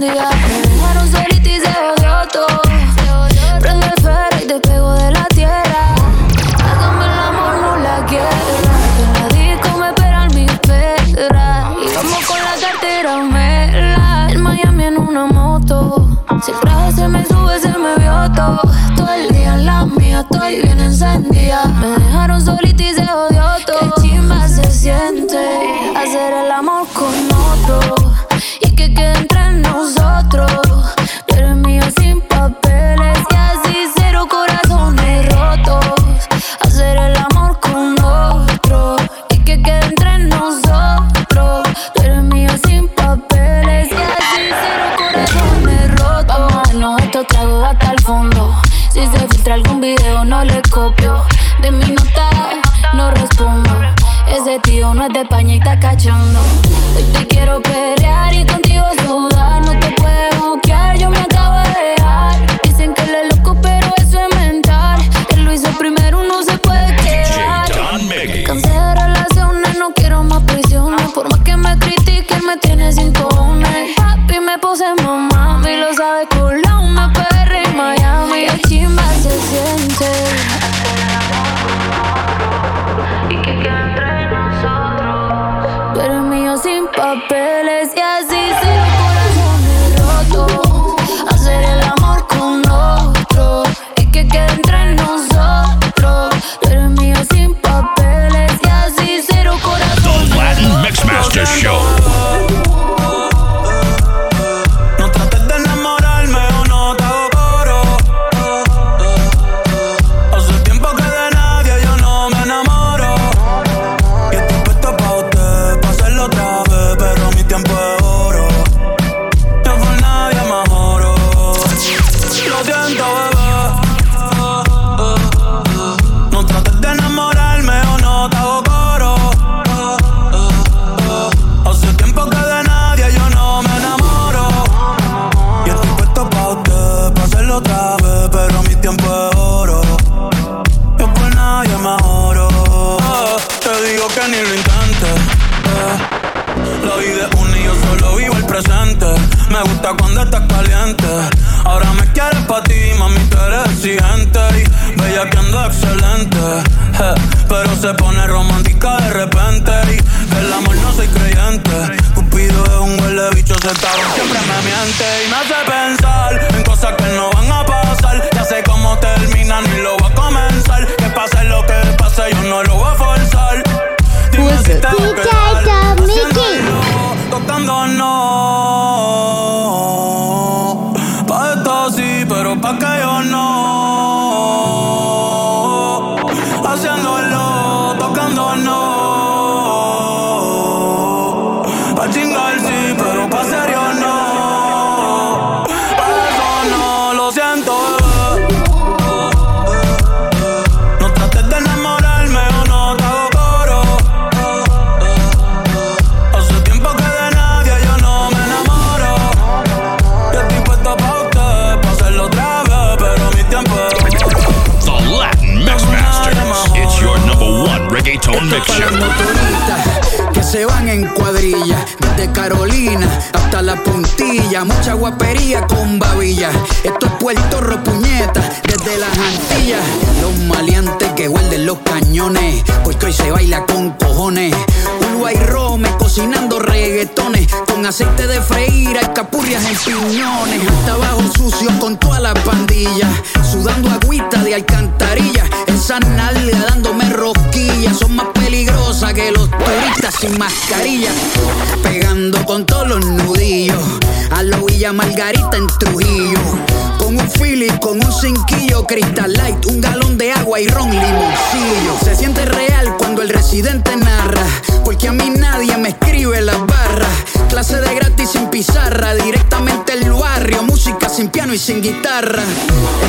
Me dejaron solita y se odió todo. Prende el ferro y te pego de la tierra. Hágame el amor, no la guerra. En la disco me esperan mis perras. Y vamos con la cartera mela. En Miami en una moto. Si el se me sube, se me vio todo. Todo el día en la mía, estoy bien encendida. Me dejaron solita y se Sin papeles y así cero corazones rotos. Vamos a darnos estos tragos hasta el fondo. Si se filtra algún video no le copio. De mi nota no respondo. Ese tío no es de España y está cachando. Te quiero pelear y contigo sin papeles y así DJ quedar motoristas que se van en cuadrilla, desde Carolina hasta la puntilla, mucha guapería con babilla. Esto es Puerto desde las Antillas. Los maleantes que huelden los cañones, porque hoy se baila con cojones. Uruguay Rome cocinando reggaetones, con aceite de freír, hay capurrias en piñones. Hasta abajo sucio con toda la pandilla, sudando agüita de alcantarilla. Esa nalga dándome rosquillas, son más peligrosas que los turistas sin mascarilla. Pegando con todos los nudillos, a lo Villa Margarita en Trujillo. Con un Philly, con un cinquillo, Crystal Light, un galón de agua y ron limoncillo. Se siente real cuando el residente narra, piano y sin guitarra.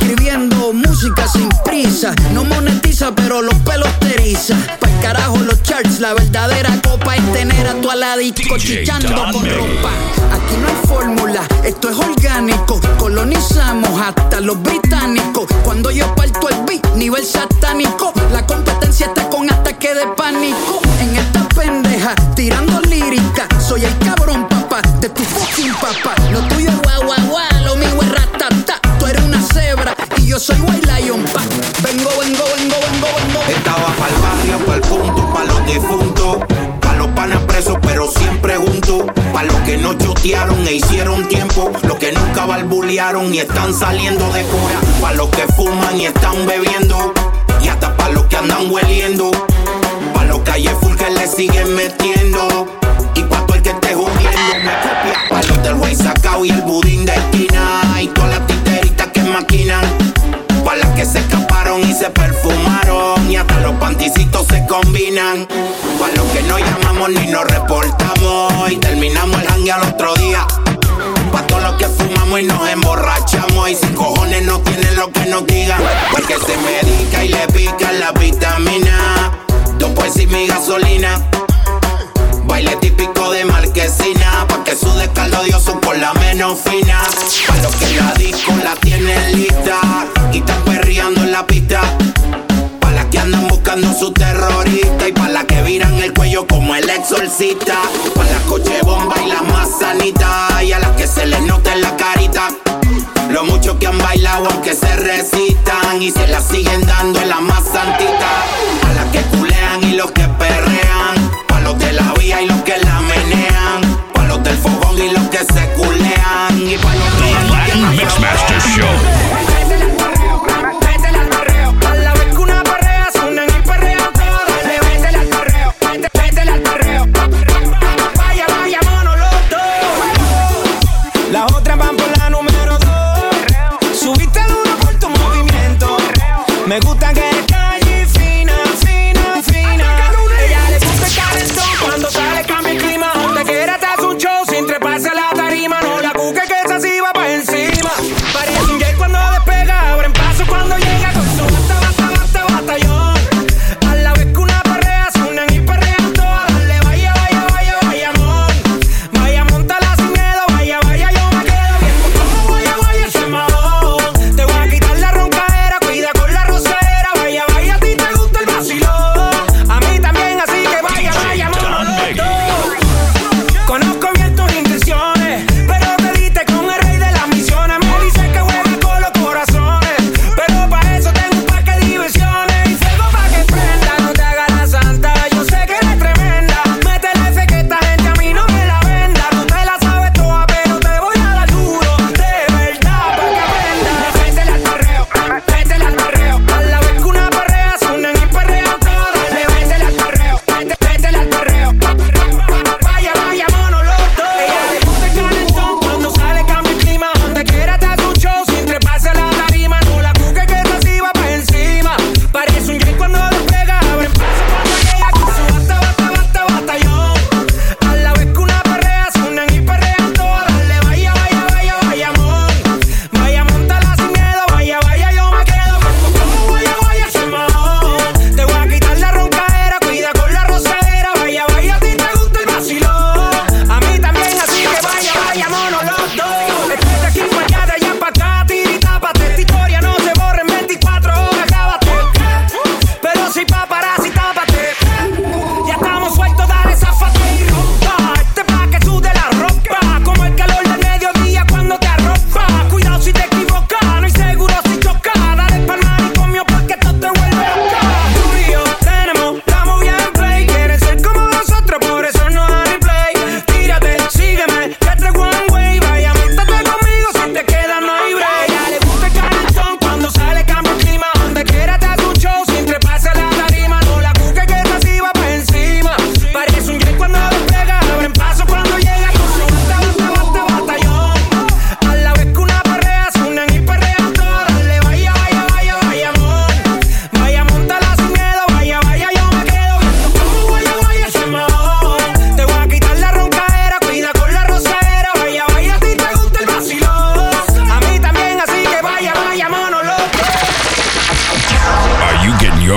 Escribiendo música sin prisa, no monetiza, pero los pelos te eriza. Pa'l carajo los charts, la verdadera copa es tener a tu aladico chichando con ropa. Aquí no hay fórmula, esto es orgánico. Colonizamos hasta los británicos. Cuando yo parto el beat, nivel satánico. La competencia está con ataque de pánico. En pendeja, tirando lírica. Soy el cabrón, papá, de tu fucking papá. Lo tuyo es guau, guau, lo mío es ratata. Tú eres una cebra y yo soy White Lion, pa. Vengo, vengo, vengo, vengo, vengo. Estaba pa'l barrio, pa'l punto, pa' los difuntos. Pa' los panas presos, pero siempre juntos. Pa' los que no chotearon e hicieron tiempo. Los que nunca balbulearon y están saliendo de cura. Pa' los que fuman y están bebiendo. Y hasta pa' los que andan hueliendo. Calles full que le siguen metiendo. Y pa' todo el que esté jodiendo me copia. Pa' los del güey sacao y el budín de esquina. Y todas las titeritas que maquinan. Pa' las que se escaparon y se perfumaron. Y hasta los panticitos se combinan. Pa' los que no llamamos ni nos reportamos. Y terminamos el hangue al otro día. Pa' todos los que fumamos y nos emborrachamos. Y sin cojones no tienen lo que nos digan. Porque se medica y le pican la vitamina. Gasolina. Baile típico de marquesina, pa' que sude caldo dioso por la menos fina. Pa' los que la disco la tienen lista y están perreando en la pista. Pa' las que andan buscando su terrorista y pa' las que viran el cuello como el exorcista. Pa' las coche bomba y las más sanitas y a las que se les nota en la carita. Lo mucho que han bailado aunque se resistan y se la siguen dando en la más santita. A las que culean y los que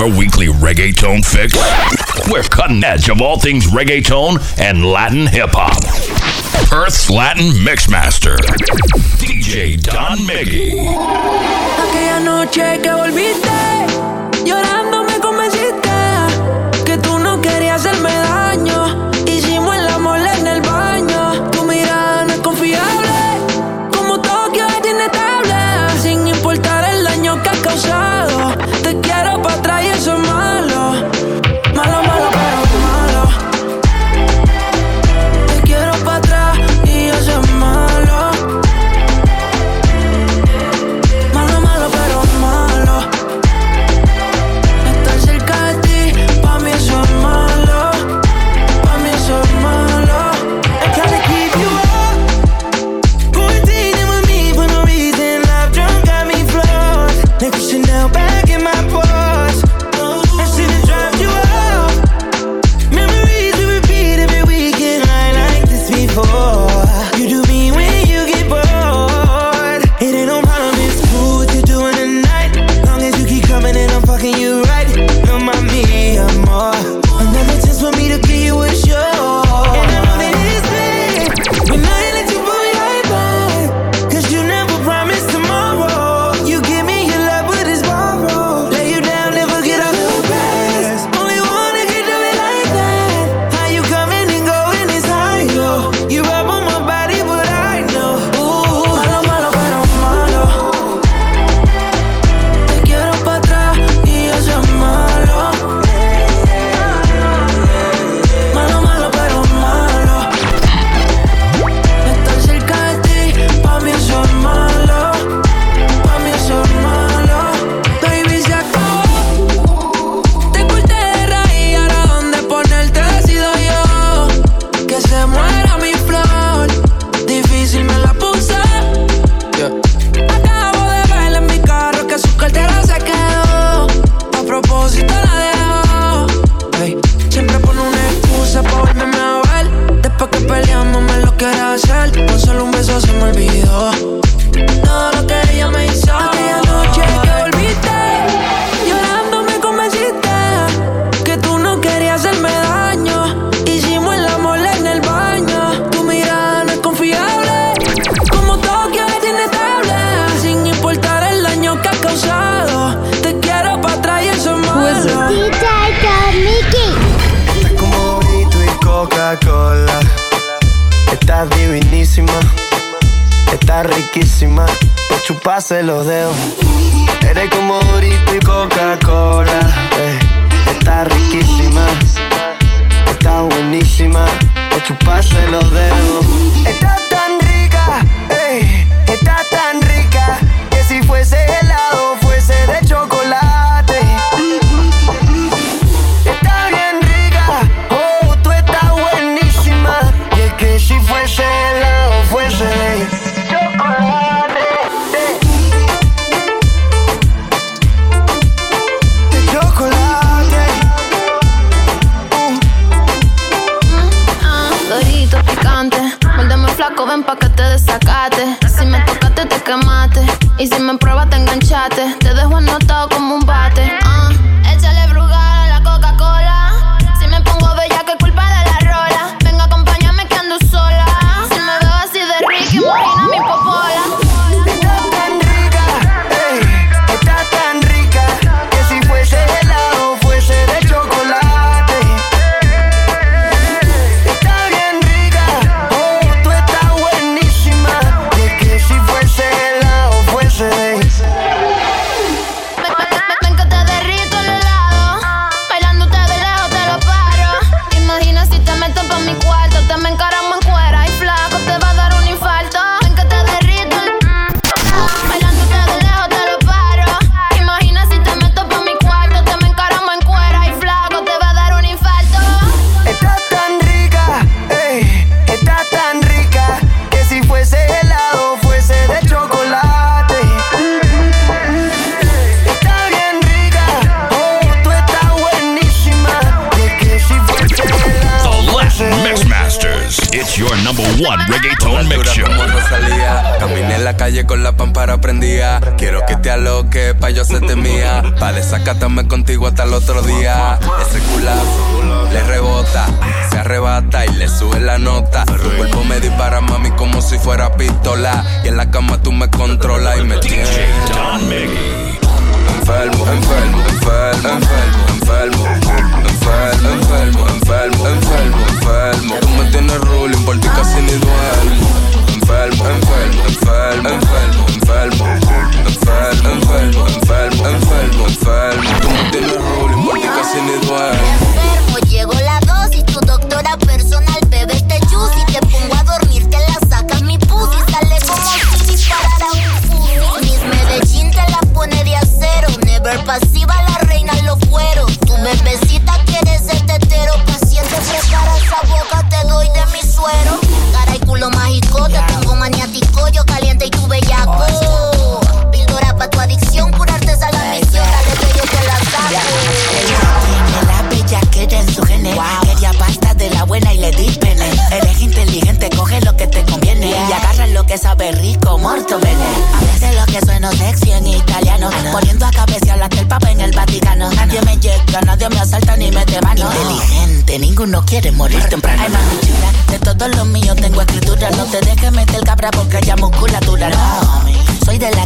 your weekly reggaeton fix. We're cutting edge of all things reggaeton and Latin hip hop. Perth's Latin Mixmaster, DJ Don Miggy. Aquella noche que volviste, está riquísima. Por chuparse los dedos. Eres como Dorito y Coca-Cola. Eh, está riquísima. Está buenísima. Por chuparse los dedos. Está tan rica. Eh, está tan rica. Que si fuese helado, fuese de chocolate flaco, ven pa' que te desacate. Si me tocaste, te quemaste. Y si me pruebas, te enganchaste. Te dejo anotado como un bate. Ah. Pa' desacatame contigo hasta el otro día. Ese culazo le rebota, se arrebata y le sube la nota. Tu cuerpo me dispara, mami, como si fuera pistola. Y en la cama tú me controlas y me tienes. Enfermo, enfermo, enfermo, enfermo, enfermo, enfermo, enfermo, enfermo, enfermo, enfermo. Tú me tienes ruling, por ti casi ni duermo. Enfermo, enfermo, enfermo, enfermo, enfermo, enfermo, enfermo, enfermo, enfermo, enfermo. Tú me tienes ruling, por ti casi ni duermo. Enfermo, llegó la dosis, tu doctora personal, bebe este juice y te pongo a dormir, te la sacas mi pussy, sale como si disparara un fusil. Mis Medellín te la pone de acero, never pasiva, la reina los cueros. Tu bebecita quiere ser tetero, paciente, prepara esa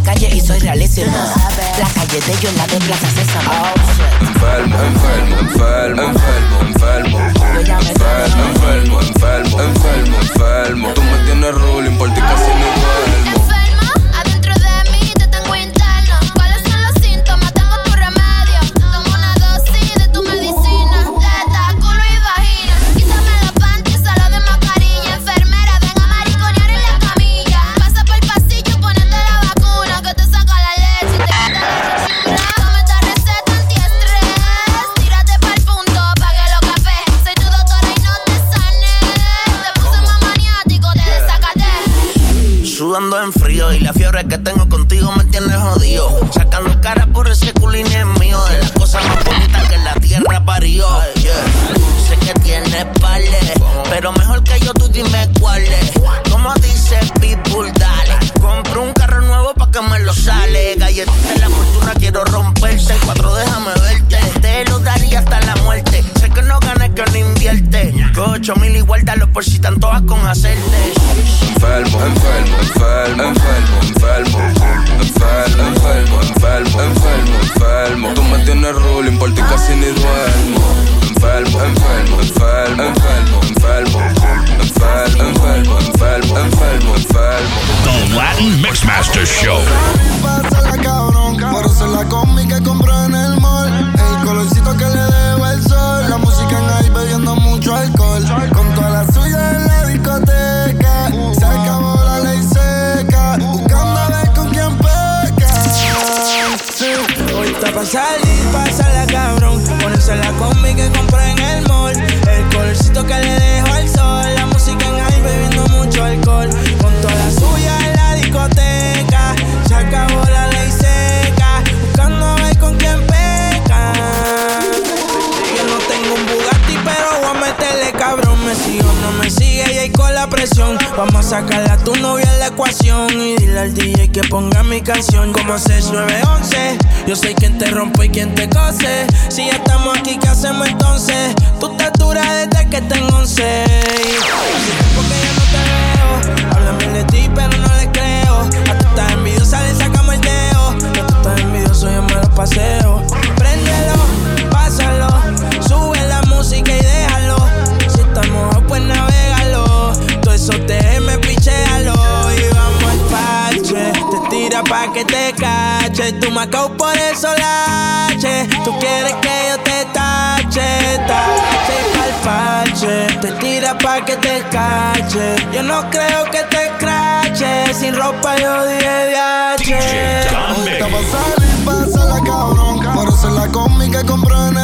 la calle y soy realísimo. La calle de ellos, la de Plaza Sésamo. Enfermo, enfermo, enfermo, enfermo, enfermo, enfermo, enfermo, Pero mejor que yo, tú dime cuál es. Como dice Pitbull, dale. Compro un carro nuevo pa' que me lo sale. Galletas la fortuna, quiero romperse. Cuatro, déjame verte. Te lo daría hasta la muerte. Sé que no ganas, que no invierte. Ocho mil igual, dalo por si tanto vas con hacerte. Enfermo, enfermo, enfermo, enfermo, enfermo. Enfermo, enfermo, enfermo, enfermo, enfermo. Tú me tienes ruling, por ti casi ni duermo. Enfermo, enfermo, enfermo, enfermo, enfermo, enfermo, enfermo, enfermo, enfermo, enfermo. The Latin Mixmaster Show. Pásala cabrón, por eso la combi que compró en el mall. El colorcito que le dejo canción. Como 6911. Yo soy quien te rompe y quien te cose. Si ya estamos aquí, ¿qué hacemos entonces? Tú te duras desde que tengo 11. Me acabo por eso lache. Tú quieres que yo te tache, tache y pa'l parche. Te tira pa' que te cache. Yo no creo que te crache. Sin ropa yo dije de Está pa' salir, pásala cabrón. Por eso la que compró en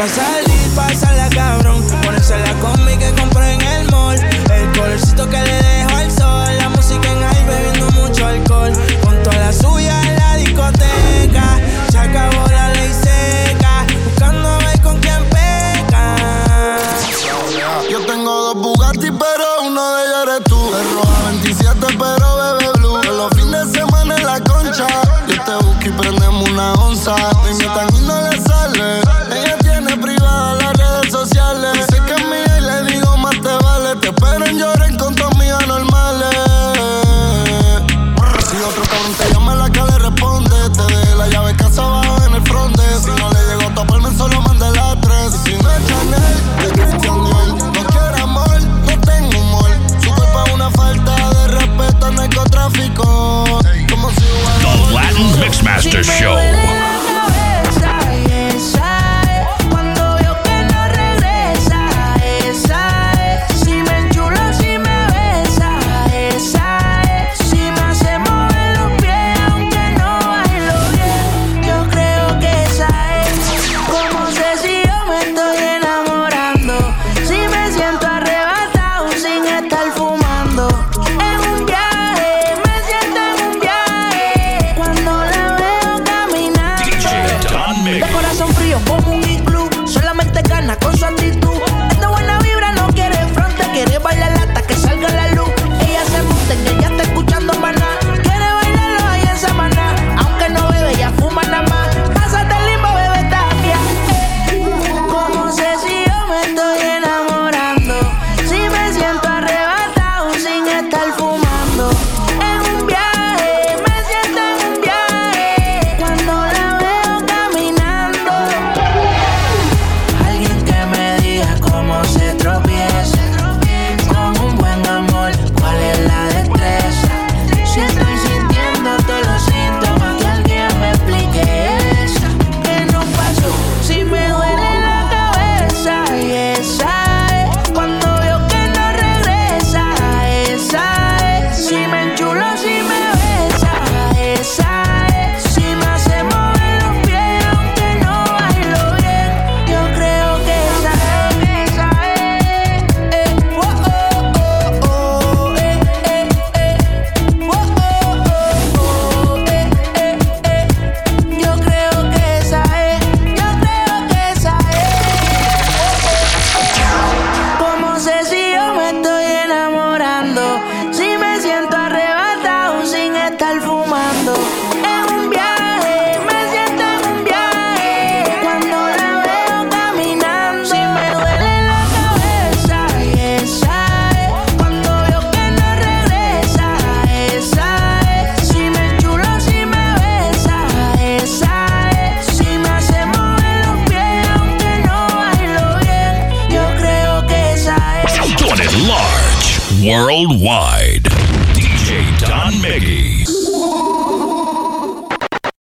Pa' salir, pasarla cabrón, ponérsela conmigo worldwide.